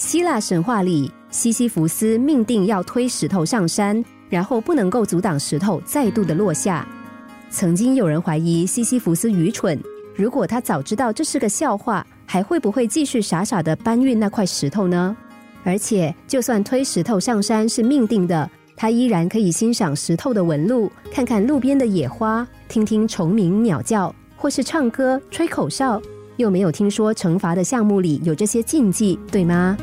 希腊神话里，西西弗斯命定要推石头上山，然后不能够阻挡石头再度的落下。曾经有人怀疑西西弗斯愚蠢，如果他早知道这是个笑话，还会不会继续傻傻的搬运那块石头呢？而且，就算推石头上山是命定的，他依然可以欣赏石头的纹路，看看路边的野花，听听虫鸣鸟叫，或是唱歌、吹口哨。又没有听说惩罚的项目里有这些禁忌，对吗？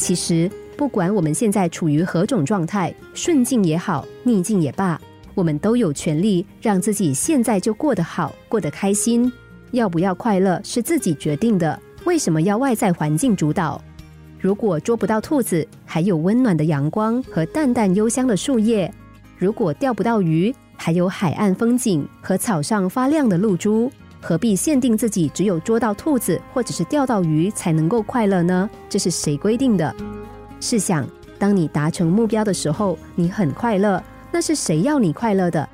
其实，不管我们现在处于何种状态，顺境也好，逆境也罢，我们都有权利让自己现在就过得好，过得开心。要不要快乐是自己决定的，为什么要外在环境主导？如果捉不到兔子，还有温暖的阳光和淡淡幽香的树叶；如果钓不到鱼，还有海岸风景和草上发亮的露珠。何必限定自己只有捉到兔子或者是钓到鱼才能够快乐呢？这是谁规定的？试想，当你达成目标的时候，你很快乐，那是谁要你快乐的？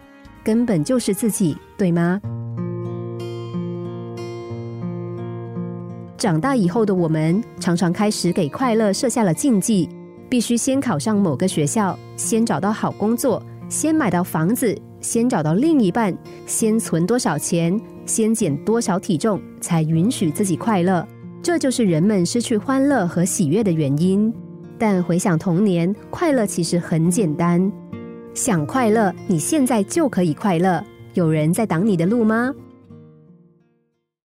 根本就是自己，对吗？长大以后的我们，常常开始给快乐设下了禁忌：必须先考上某个学校，先找到好工作，先买到房子，先找到另一半，先存多少钱。先减多少体重才允许自己快乐？这就是人们失去欢乐和喜悦的原因。但回想童年，快乐其实很简单。想快乐，你现在就可以快乐。有人在挡你的路吗？